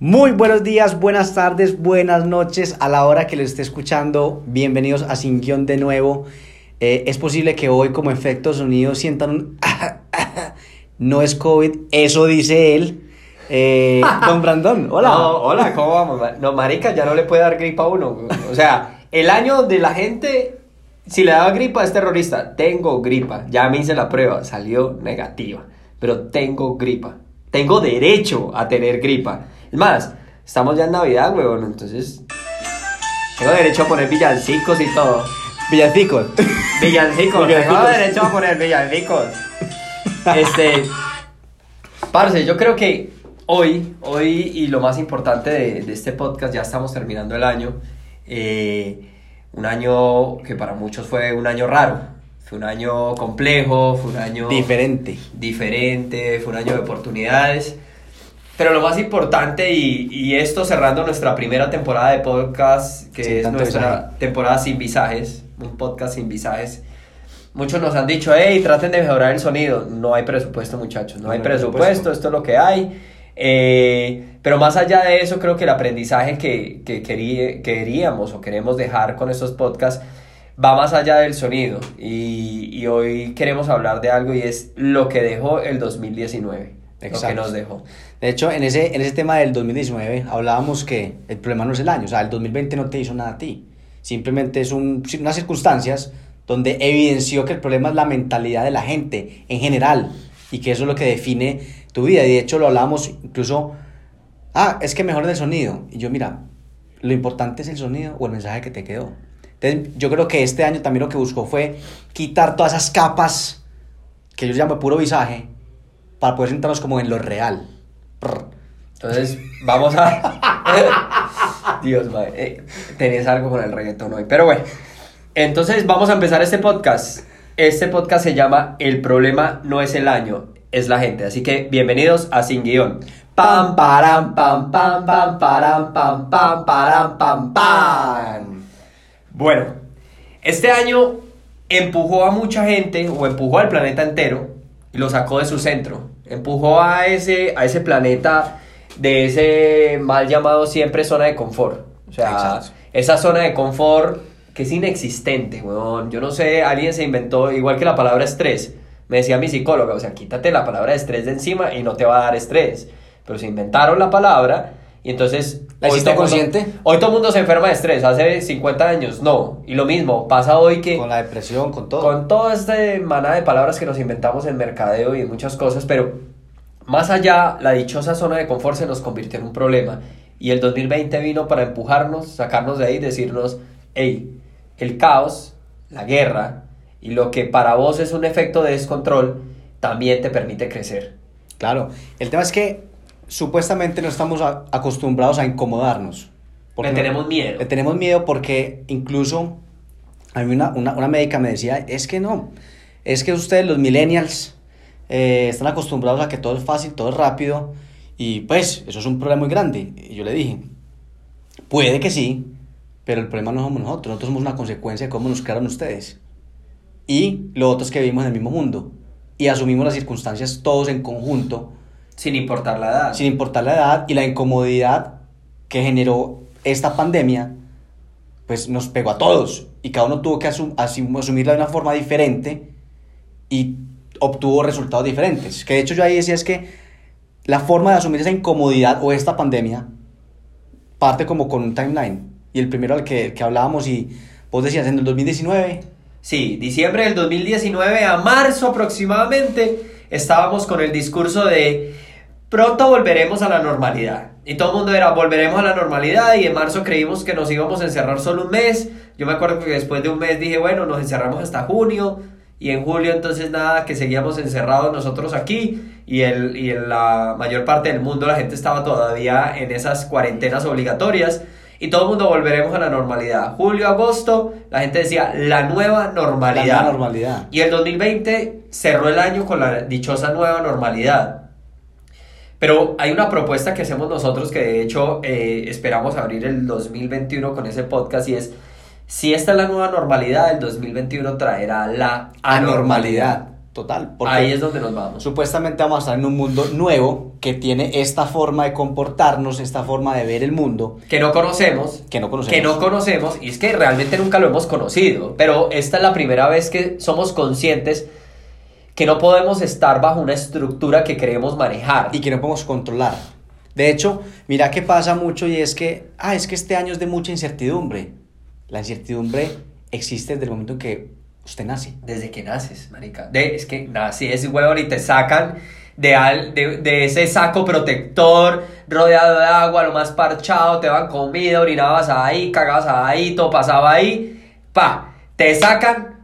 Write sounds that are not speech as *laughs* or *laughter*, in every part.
Muy buenos días, buenas tardes, buenas noches a la hora que lo esté escuchando. Bienvenidos a Sin Guión de nuevo. Eh, es posible que hoy como efecto sonido sientan un... *laughs* no es COVID, eso dice él. Eh, don Brandon, *laughs* hola. No, hola, ¿cómo vamos? No, marica, ya no le puede dar gripa a uno. O sea, el año donde la gente, si le daba gripa es terrorista. Tengo gripa, ya me hice la prueba, salió negativa. Pero tengo gripa. Tengo derecho a tener gripa. Es más, estamos ya en Navidad, huevón, entonces... Tengo derecho a poner villancicos y todo. Villancicos. Villancicos, tengo derecho a poner villancicos. Este... Parce, yo creo que hoy, hoy y lo más importante de, de este podcast, ya estamos terminando el año. eh, un año que para muchos fue un año raro. Fue un año complejo, fue un año Diferente. diferente, fue un año de oportunidades. Pero lo más importante, y, y esto cerrando nuestra primera temporada de podcast, que Sin es nuestra visaje. temporada sin visajes, un podcast sin visajes. Muchos nos han dicho, hey, traten de mejorar el sonido. No hay presupuesto, muchachos, no, No hay presupuesto, presupuesto. esto es lo que hay. Eh, pero más allá de eso, creo que el aprendizaje que, que querí- queríamos o queremos dejar con estos podcasts va más allá del sonido. Y, y hoy queremos hablar de algo y es lo que dejó el 2019. Exacto. De hecho, en ese, en ese tema del 2019 hablábamos que el problema no es el año, o sea, el 2020 no te hizo nada a ti. Simplemente es un, unas circunstancias donde evidenció que el problema es la mentalidad de la gente en general y que eso es lo que define tu vida. Y de hecho lo hablábamos incluso, ah, es que mejor el sonido. Y yo, mira, lo importante es el sonido o el mensaje que te quedó. Entonces, yo creo que este año también lo que buscó fue quitar todas esas capas que yo llamo puro visaje para poder sentarnos como en lo real. Entonces, vamos a... *laughs* Dios, madre. eh, tenés algo con el reggaetón hoy. Pero bueno. Entonces, vamos a empezar este podcast. Este podcast se llama El problema no es el año, es la gente. Así que, bienvenidos a Sin Guión. Pam, param, pam, pam, pam, param, pam, pam, param, pam, pam. Bueno, este año empujó a mucha gente, o empujó al planeta entero, y lo sacó de su centro. Empujó a ese, a ese planeta de ese mal llamado siempre zona de confort. O sea, Exacto. esa zona de confort que es inexistente, weón. Yo no sé, alguien se inventó, igual que la palabra estrés. Me decía mi psicóloga, o sea, quítate la palabra estrés de encima y no te va a dar estrés. Pero se inventaron la palabra y entonces... ¿La hoy hiciste todo el mundo- consciente? Hoy todo el mundo se enferma de estrés, hace 50 años no. Y lo mismo, pasa hoy que Con la depresión, con todo. con toda esta manada de palabras que nos inventamos en mercadeo y en muchas cosas, pero más allá, la dichosa zona de confort se nos convirtió en un problema. Y el 2020 vino para empujarnos, sacarnos de ahí decirnos, hey, el caos, la guerra y lo que para vos es un efecto de descontrol, también te permite crecer. Claro. El tema es que supuestamente no estamos a- acostumbrados a incomodarnos. Le no- tenemos miedo. Le tenemos miedo porque incluso a mí una, una, una médica me decía, es que no, es que ustedes los millennials eh, están acostumbrados a que todo es fácil, todo es rápido y pues eso es un problema muy grande. Y yo le dije, puede que sí, pero el problema no somos nosotros, nosotros somos una consecuencia de cómo nos crearon ustedes. Y lo otro es que vivimos en el mismo mundo y asumimos las circunstancias todos en conjunto Sin importar la edad. sin importar la edad y la incomodidad que generó esta pandemia, pues nos pegó a todos y cada uno tuvo que asum- asum- asumirla de una forma diferente y obtuvo resultados diferentes. Que de hecho yo ahí decía es que la forma de asumir esa incomodidad o esta pandemia parte como con un timeline. Y el primero al que, que hablábamos y vos decías en el 2019, Sí, diciembre del 2019 a marzo aproximadamente estábamos con el discurso de pronto volveremos a la normalidad. Y todo el mundo era volveremos a la normalidad y en marzo creímos que nos íbamos a encerrar solo un mes. Yo me acuerdo que después de un mes dije, bueno, nos encerramos hasta junio y en julio entonces nada, que seguíamos encerrados nosotros aquí y, el, y en la mayor parte del mundo la gente estaba todavía en esas cuarentenas obligatorias. Y todo el mundo volveremos a la normalidad. Julio, agosto, la gente decía la nueva normalidad. La nueva normalidad. Y el 2020 cerró el año con la dichosa nueva normalidad. Pero hay una propuesta que hacemos nosotros que de hecho eh, esperamos abrir el 2021 con ese podcast y es, si esta es la nueva normalidad, el 2021 traerá la anormalidad. anormalidad. total. Ahí es donde nos vamos. Supuestamente vamos a estar en un mundo nuevo que tiene esta forma de comportarnos, esta forma de ver el mundo. Que no conocemos. Que no conocemos. Que no conocemos. Y es que realmente nunca lo hemos conocido. Pero esta es la primera vez que somos conscientes que no podemos estar bajo una estructura que queremos manejar. Y que no podemos controlar. De hecho, mira que pasa mucho y es que, ah, es que este año es de mucha incertidumbre. La incertidumbre existe desde el momento en que usted nace. Desde que naces, marica. De, es que naces, huevón, y te sacan de, al, de, de, ese saco protector rodeado de agua, lo más parchado, te van comida, orinabas ahí, cagabas ahí, todo pasaba ahí. Pa, te sacan.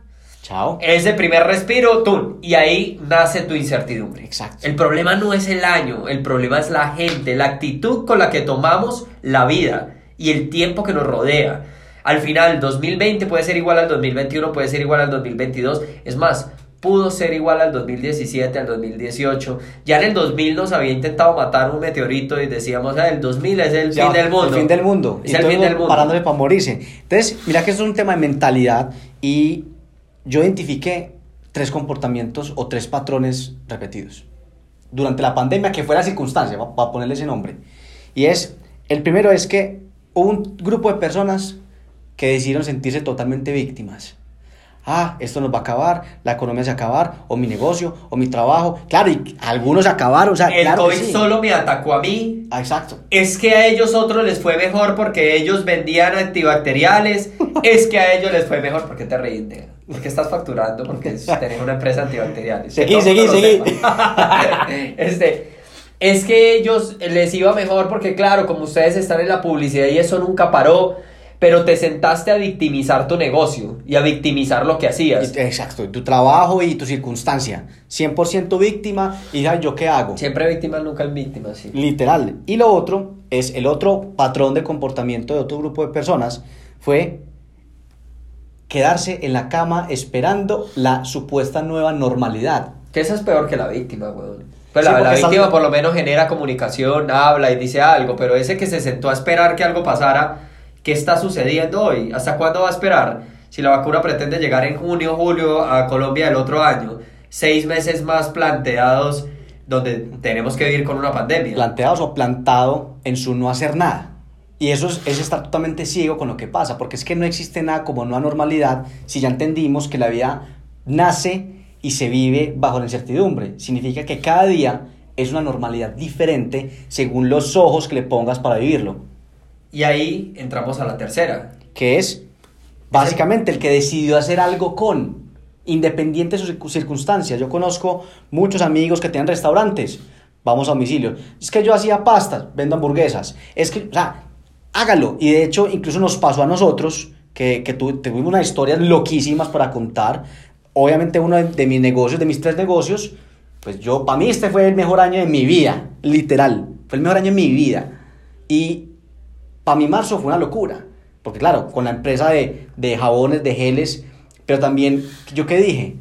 Chao. Ese primer respiro, tú. Y ahí nace tu incertidumbre. Exacto. El problema no es el año, el problema es la gente, la actitud con la que tomamos la vida y el tiempo que nos rodea. Al final, 2020 puede ser igual al 2021, puede ser igual al 2022. Es más, pudo ser igual al 2017, al 2018. Ya en el 2000 nos había intentado matar un meteorito y decíamos, ah, el 2000 es el Ya, fin del mundo. El fin del mundo. Es Y el fin del mundo. Parándole para morirse. Entonces, mira que esto es un tema de mentalidad y yo identifiqué tres comportamientos o tres patrones repetidos durante la pandemia, que fue la circunstancia, para ponerle ese nombre. Y es, el primero es que hubo un grupo de personas que decidieron sentirse totalmente víctimas. Ah, esto nos va a acabar, la economía se va a acabar, o mi negocio, o mi trabajo. Claro, y algunos acabaron, o sea, El claro COVID sí. solo me atacó a mí. Ah, exacto. Es que a ellos otros les fue mejor porque ellos vendían antibacteriales. *laughs* es que a ellos les fue mejor porque te reís, negro? ¿Por qué estás facturando? Porque tenés una empresa antibacteriales. Seguí, el seguí, seguí. *laughs* este, es que ellos les iba mejor porque, claro, como ustedes están en la publicidad y eso nunca paró, pero te sentaste a victimizar tu negocio y a victimizar lo que hacías. Exacto, tu trabajo y tu circunstancia. 100% víctima y ¿sabes yo qué hago? Siempre víctimas, nunca víctimas, sí. Literal. Y lo otro es el otro patrón de comportamiento de otro grupo de personas fue quedarse en la cama esperando la supuesta nueva normalidad. Que esa es peor que la víctima, weón. Pues Sí, la, la porque estás- víctima por lo menos genera comunicación, habla y dice algo, pero ese que se sentó a esperar que algo pasara, ¿qué está sucediendo hoy? ¿Hasta cuándo va a esperar? Si la vacuna pretende llegar en junio, julio a Colombia el otro año, seis meses más planteados donde tenemos que vivir con una pandemia. Planteados o plantado en su no hacer nada. Y eso es, es estar totalmente ciego con lo que pasa, porque es que no existe nada como nueva normalidad si ya entendimos que la vida nace y se vive bajo la incertidumbre. Significa que cada día es una normalidad diferente según los ojos que le pongas para vivirlo. Y ahí entramos a la tercera. que es básicamente el que decidió hacer algo con, independiente de sus circun- circunstancias. Yo conozco muchos amigos que tienen restaurantes, vamos a domicilio. Es que yo hacía pastas, vendo hamburguesas. Es que, o sea, hágalo. Y de hecho, incluso nos pasó a nosotros que, que tu- tuvimos unas historias loquísimas para contar. Obviamente, uno de, mis negocios, de mis tres negocios, pues yo, para mí este fue el mejor año de mi vida, literal. Fue el mejor año de mi vida. Y para mí marzo fue una locura. Porque claro, con la empresa de, de jabones, de geles, pero también, ¿yo qué dije?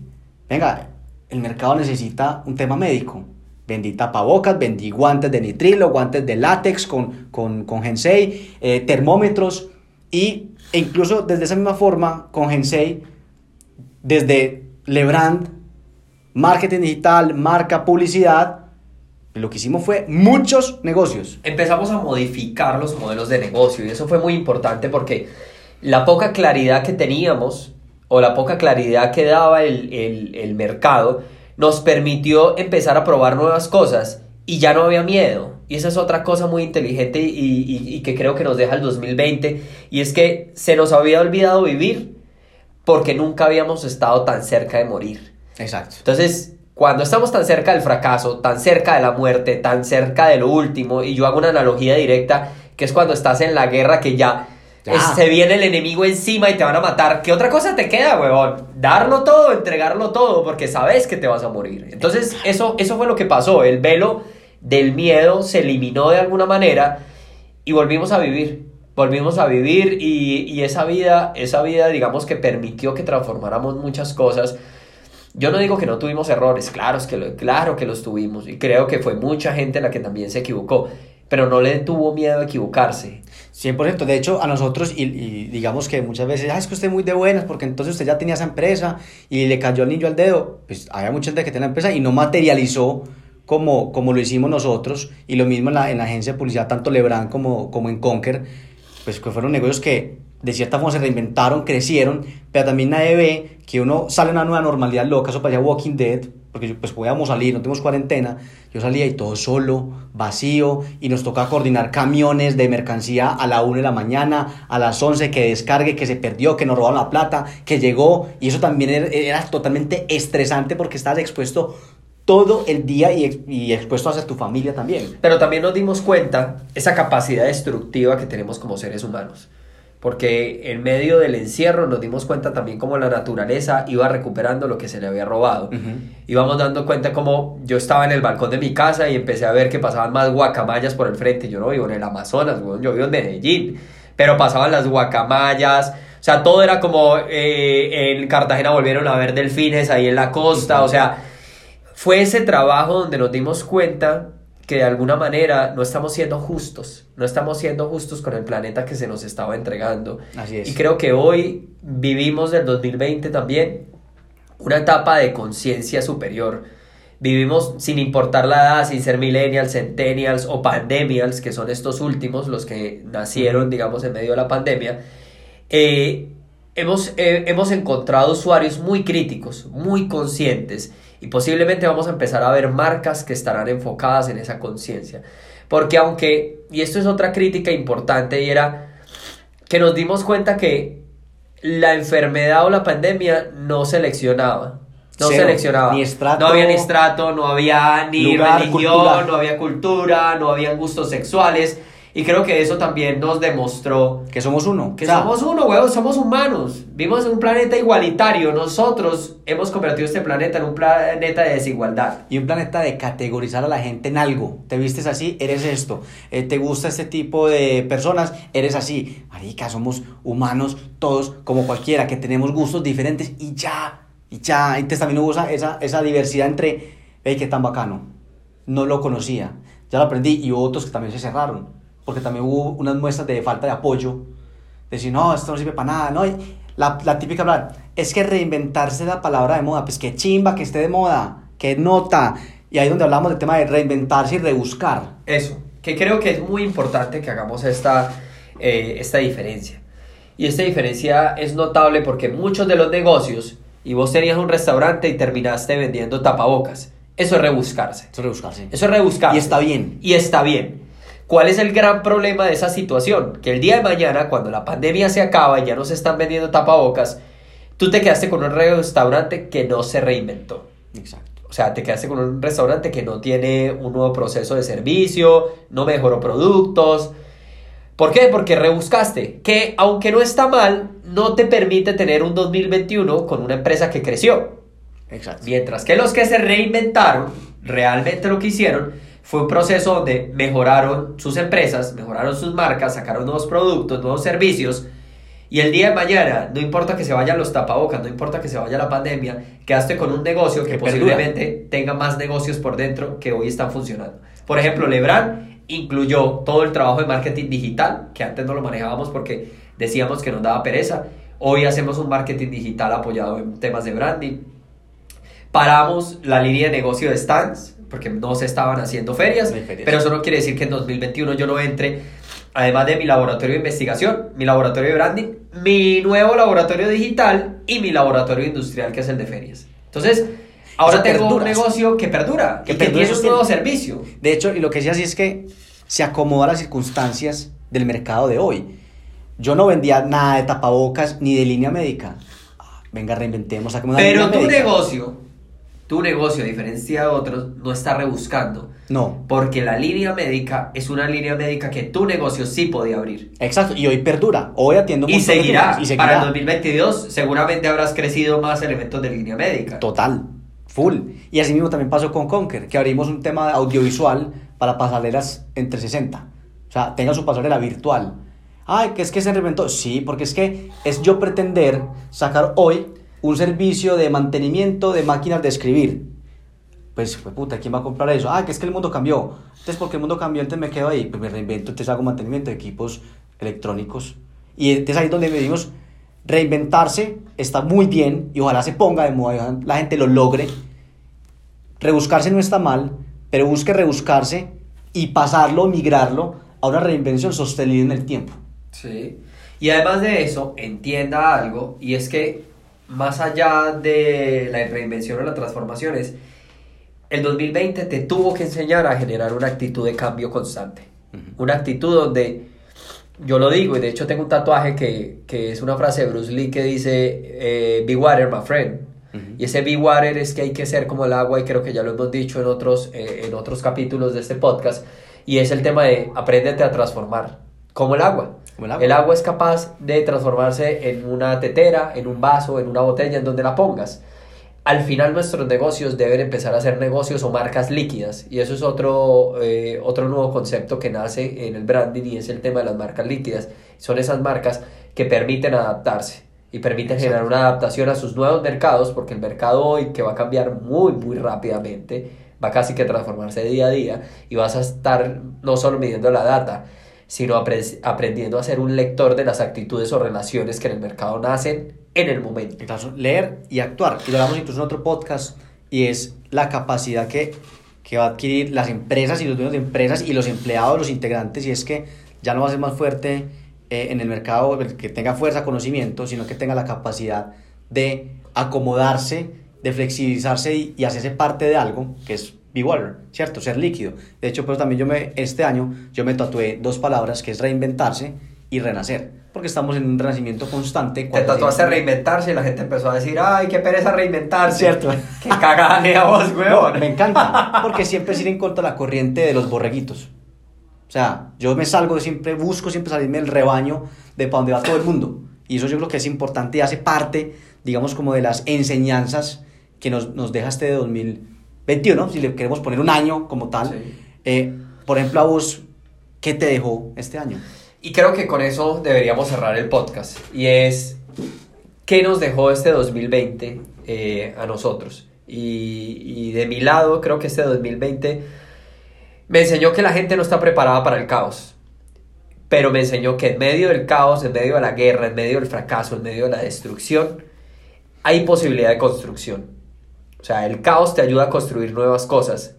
Venga, el mercado necesita un tema médico. Vendí tapabocas, vendí guantes de nitrilo, guantes de látex con, con, con Gensei, eh, termómetros y e incluso desde esa misma forma con Gensei, desde Lebrand, marketing digital, marca, publicidad, lo que hicimos fue muchos negocios. empezamos a modificar los modelos de negocio y eso fue muy importante porque la poca claridad que teníamos o la poca claridad que daba el, el- el mercado nos permitió empezar a probar nuevas cosas y ya no había miedo. Y esa es otra cosa muy inteligente y, y- y que creo que nos deja el 2020 y es que se nos había olvidado vivir porque nunca habíamos estado tan cerca de morir. Exacto. Entonces, cuando estamos tan cerca del fracaso, tan cerca de la muerte, tan cerca de lo último, y yo hago una analogía directa, que es cuando estás en la guerra que ya, Ya. es- se viene el enemigo encima y te van a matar, ¿qué otra cosa te queda, huevón? Darlo todo, entregarlo todo, porque sabes que te vas a morir. Entonces, eso, eso fue lo que pasó, el velo del miedo se eliminó de alguna manera y volvimos a vivir. Volvimos a vivir y, y esa vida, esa vida, digamos que permitió que transformáramos muchas cosas. Yo no digo que no tuvimos errores, claro, es que lo- claro que los tuvimos y creo que fue mucha gente la que también se equivocó, pero no le tuvo miedo a equivocarse. 100%. De hecho, a nosotros, y, digamos que muchas veces, ah, es que usted es muy de buenas, porque entonces usted ya tenía esa empresa y le cayó el niño al dedo. Pues había mucha gente que tenía la empresa y no materializó como, como lo hicimos nosotros. Y lo mismo en la, en la agencia de publicidad, tanto Lebrán como, como en Conquer, pues que fueron negocios que de cierta forma se reinventaron, crecieron, pero también nadie ve que uno sale a una nueva normalidad loca, eso parecía Walking Dead, porque pues podíamos salir, no tenemos cuarentena, yo salía y todo solo, vacío, y nos toca coordinar camiones de mercancía a la 1 de la mañana, a las 11, que descargue, que se perdió, que nos robaron la plata, que llegó, y eso también era, era totalmente estresante porque estabas expuesto todo el día y, y expuesto hacia tu familia también. Pero también nos dimos cuenta esa capacidad destructiva que tenemos como seres humanos. Porque en medio del encierro nos dimos cuenta también cómo la naturaleza iba recuperando lo que se le había robado. Íbamos dando cuenta como yo estaba en el balcón de mi casa y empecé a ver que pasaban más guacamayas por el frente. Yo no vivo en el Amazonas, yo vivo en Medellín. Pero pasaban las guacamayas. O sea, todo era como eh, en Cartagena volvieron a ver delfines ahí en la costa. O sea, fue ese trabajo donde nos dimos cuenta que de alguna manera no estamos siendo justos, no estamos siendo justos con el planeta que se nos estaba entregando. Así es. Y creo que hoy vivimos del 2020 también una etapa de conciencia superior. Vivimos sin importar la edad, sin ser millennials, centennials o pandemials, que son estos últimos, los que nacieron, digamos, en medio de la pandemia. Eh, hemos, eh, hemos encontrado usuarios muy críticos, muy conscientes y posiblemente vamos a empezar a ver marcas que estarán enfocadas en esa conciencia. Porque aunque, y esto es otra crítica importante, y era que nos dimos cuenta que la enfermedad o la pandemia no seleccionaba. No Cero. seleccionaba. Ni estrato. No había ni estrato, no había ni Lugar, religión, cultura. no había cultura, no había gustos sexuales. Y creo que eso también nos demostró Que somos uno. que O sea, somos uno, huevos, somos humanos. Vivimos en un planeta igualitario. Nosotros hemos convertido este planeta en un planeta de desigualdad. Y un planeta de categorizar a la gente en algo. Te vistes así, eres esto. Eh, te gusta este tipo de personas, eres así. Marica, somos humanos todos como cualquiera, que tenemos gustos diferentes y ya. Y ya. Entonces también hubo esa, esa, esa diversidad entre, hey, qué tan bacano. No lo conocía. Ya lo aprendí. Y hubo otros que también se cerraron. Porque también hubo unas muestras de falta de apoyo. De decir, no, esto no sirve para nada. No, y la, la típica palabra, es que reinventarse la palabra de moda. Pues que chimba, que esté de moda, que nota. Y ahí es donde hablamos del tema de reinventarse y rebuscar. Eso, que creo que es muy importante que hagamos esta, eh, esta diferencia. Y esta diferencia es notable porque muchos de los negocios, y vos tenías un restaurante y terminaste vendiendo tapabocas, eso es rebuscarse. Eso es rebuscarse. Eso es rebuscarse. Y está bien. Y está bien. ¿Cuál es el gran problema de esa situación? Que el día de mañana, cuando la pandemia se acaba y ya no se están vendiendo tapabocas, tú te quedaste con un restaurante que no se reinventó. Exacto. O sea, te quedaste con un restaurante que no tiene un nuevo proceso de servicio, no mejoró productos. ¿Por qué? Porque rebuscaste, que aunque no está mal, no te permite tener un 2021 con una empresa que creció. Exacto. Mientras que los que se reinventaron, realmente lo que hicieron fue un proceso donde mejoraron sus empresas, mejoraron sus marcas, sacaron nuevos productos, nuevos servicios. Y el día de mañana, no importa que se vayan los tapabocas, no importa que se vaya la pandemia, quedaste con un negocio que, Que posiblemente tenga más negocios por dentro que hoy están funcionando. Por ejemplo, Lebran incluyó todo el trabajo de marketing digital, que antes no lo manejábamos porque decíamos que nos daba pereza. Hoy hacemos un marketing digital apoyado en temas de branding. Paramos la línea de negocio de stands porque no se estaban haciendo ferias, ferias. pero eso no quiere decir que en 2021 yo no entre, además de mi laboratorio de investigación, mi laboratorio de branding, mi nuevo laboratorio digital y mi laboratorio industrial que es el de ferias. Entonces, ahora Eso tengo un negocio que perdura, Que y que perdura, tiene eso un nuevo tiene- servicio. De hecho, y lo que decía así es que se acomoda a las circunstancias del mercado de hoy. Yo no vendía nada de tapabocas ni de línea médica. Ah, Venga, reinventemos, Pero tu médica. negocio, tu negocio, a diferencia de otros, no está rebuscando. No, Porque la línea médica es una línea médica que tu negocio sí podía abrir. exacto. Y hoy perdura. Hoy atiendo un Y de seguirá. y Para el seguirá. 2022 seguramente habrás crecido más elementos de línea médica. Total, full. Y así mismo también pasó con Conquer, que abrimos un tema audiovisual para pasarelas entre 60. O sea, tenga su pasarela virtual. Ay, que es que se reinventó. Sí, porque es que es yo pretender sacar hoy un servicio de mantenimiento de máquinas de escribir. pues, pues, puta, ¿quién va a comprar eso? Ah, que es que el mundo cambió. Entonces, porque el mundo cambió, entonces me quedo ahí, pues me reinvento, entonces hago mantenimiento de equipos electrónicos. Y entonces ahí es donde decimos, reinventarse está muy bien y ojalá se ponga de moda, la gente lo logre. Rebuscarse no está mal, pero busque rebuscarse y pasarlo, migrarlo a una reinvención sostenible en el tiempo. Sí. Y además de eso, entienda algo, y es que más allá de la reinvención o la transformación es, el 2020 te tuvo que enseñar a generar una actitud de cambio constante. Una actitud donde, yo lo digo, y de hecho tengo un tatuaje que, que es una frase de Bruce Lee que dice, eh, be water, my friend. Y ese be water es que hay que ser como el agua, y creo que ya lo hemos dicho en otros, eh, en otros capítulos de este podcast, y es el tema de apréndete a transformar, como el agua. Como el agua. El agua es capaz de transformarse en una tetera, en un vaso, en una botella, en donde la pongas. Al final nuestros negocios deben empezar a ser negocios o marcas líquidas y eso es otro, eh, otro nuevo concepto que nace en el branding y es el tema de las marcas líquidas. Son esas marcas que permiten adaptarse y permiten Exacto. generar una adaptación a sus nuevos mercados porque el mercado hoy que va a cambiar muy muy rápidamente va casi que a transformarse día a día y vas a estar no solo midiendo la data sino apre- aprendiendo a ser un lector de las actitudes o relaciones que en el mercado nacen en el momento. Entonces, leer y actuar. Y lo hablamos incluso en otro podcast, y es la capacidad que, que va a adquirir las empresas y los dueños de empresas y los empleados, los integrantes, y es que ya no va a ser más fuerte eh, en el mercado que tenga fuerza, conocimiento, sino que tenga la capacidad de acomodarse, de flexibilizarse y, y hacerse parte de algo que es be water, ¿cierto? Ser líquido. De hecho, pues también yo me, este año yo me tatué dos palabras que es reinventarse y renacer, porque estamos en un renacimiento constante. Te tatuaste a reinventarse y la gente empezó a decir, ay, qué pereza reinventarse. Cierto. Qué cagada de a vos, *laughs* No, weón. me encanta, porque siempre es ir en contra de la corriente de los borreguitos. O sea, yo me salgo, siempre busco siempre salirme del rebaño de para donde va todo el mundo. Y eso yo creo que es importante y hace parte, digamos, como de las enseñanzas que nos, nos deja este 2021, si le queremos poner un año como tal. Sí. Eh, por ejemplo, a vos, ¿qué te dejó este año? Y creo que con eso deberíamos cerrar el podcast. Y es, ¿qué nos dejó este 2020 eh, a nosotros? Y, y de mi lado, creo que este 2020 me enseñó que la gente no está preparada para el caos. Pero me enseñó que en medio del caos, en medio de la guerra, en medio del fracaso, en medio de la destrucción, hay posibilidad de construcción. O sea, el caos te ayuda a construir nuevas cosas.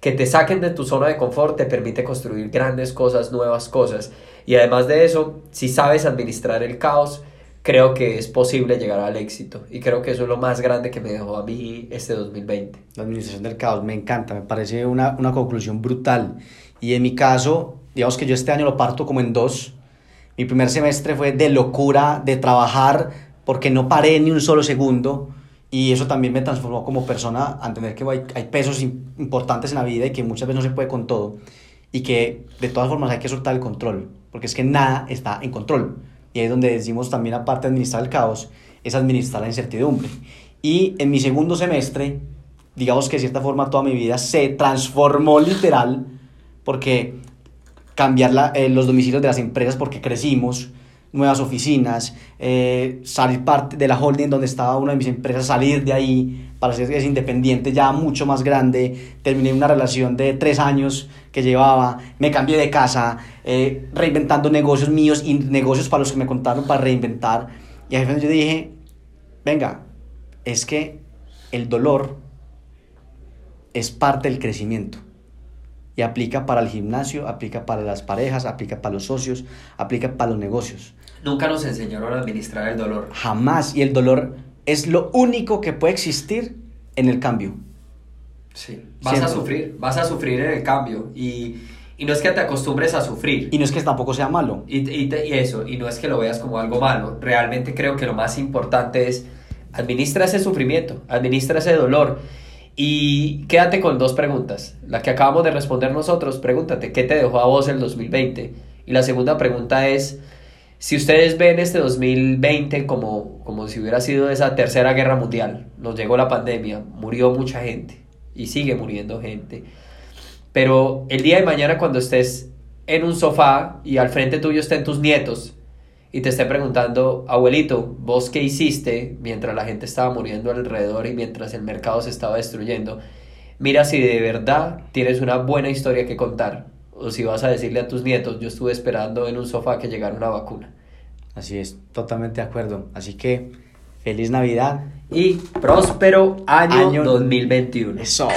Que te saquen de tu zona de confort te permite construir grandes cosas, nuevas cosas. Y además de eso, si sabes administrar el caos, creo que es posible llegar al éxito. Y creo que eso es lo más grande que me dejó a mí este 2020. La administración del caos, me encanta, me parece una, una conclusión brutal. Y en mi caso, digamos que yo este año lo parto como en dos. Mi primer semestre fue de locura, de trabajar, porque no paré ni un solo segundo. Y eso también me transformó como persona a entender que hay, hay pesos im- importantes en la vida y que muchas veces no se puede con todo. Y que de todas formas hay que soltar el control, porque es que nada está en control. Y ahí es donde decimos también, aparte de administrar el caos, es administrar la incertidumbre. Y en mi segundo semestre, digamos que de cierta forma toda mi vida se transformó literal, porque cambiar la- eh, los domicilios de las empresas porque crecimos, nuevas oficinas, eh, salir parte de la holding donde estaba una de mis empresas, salir de ahí para ser independiente ya mucho más grande, terminé una relación de tres años que llevaba, me cambié de casa, eh, reinventando negocios míos y negocios para los que me contaron para reinventar. Y ahí yo dije, venga, es que el dolor es parte del crecimiento. Y aplica para el gimnasio, aplica para las parejas, aplica para los socios, aplica para los negocios. Nunca nos enseñaron a administrar el dolor. Jamás. Y el dolor es lo único que puede existir en el cambio. Sí. Vas a sufrir, vas a sufrir en el cambio. Y, y no es que te acostumbres a sufrir. Y no es que tampoco sea malo. Y, y te- y eso, y no es que lo veas como algo malo. Realmente creo que lo más importante es administra ese sufrimiento, administra ese dolor. Y quédate con dos preguntas. La que acabamos de responder nosotros, pregúntate, ¿qué te dejó a vos el 2020? Y la segunda pregunta es, si ustedes ven este 2020 como, como si hubiera sido esa tercera guerra mundial, nos llegó la pandemia, murió mucha gente y sigue muriendo gente. Pero el día de mañana cuando estés en un sofá y al frente tuyo estén tus nietos y te esté preguntando, abuelito, ¿vos qué hiciste mientras la gente estaba muriendo alrededor y mientras el mercado se estaba destruyendo? mira si de verdad tienes una buena historia que contar. O si vas a decirle a tus nietos, yo estuve esperando en un sofá que llegara una vacuna. Así es, totalmente de acuerdo. Así que, feliz Navidad. Y próspero año, Año- 2021. Eso.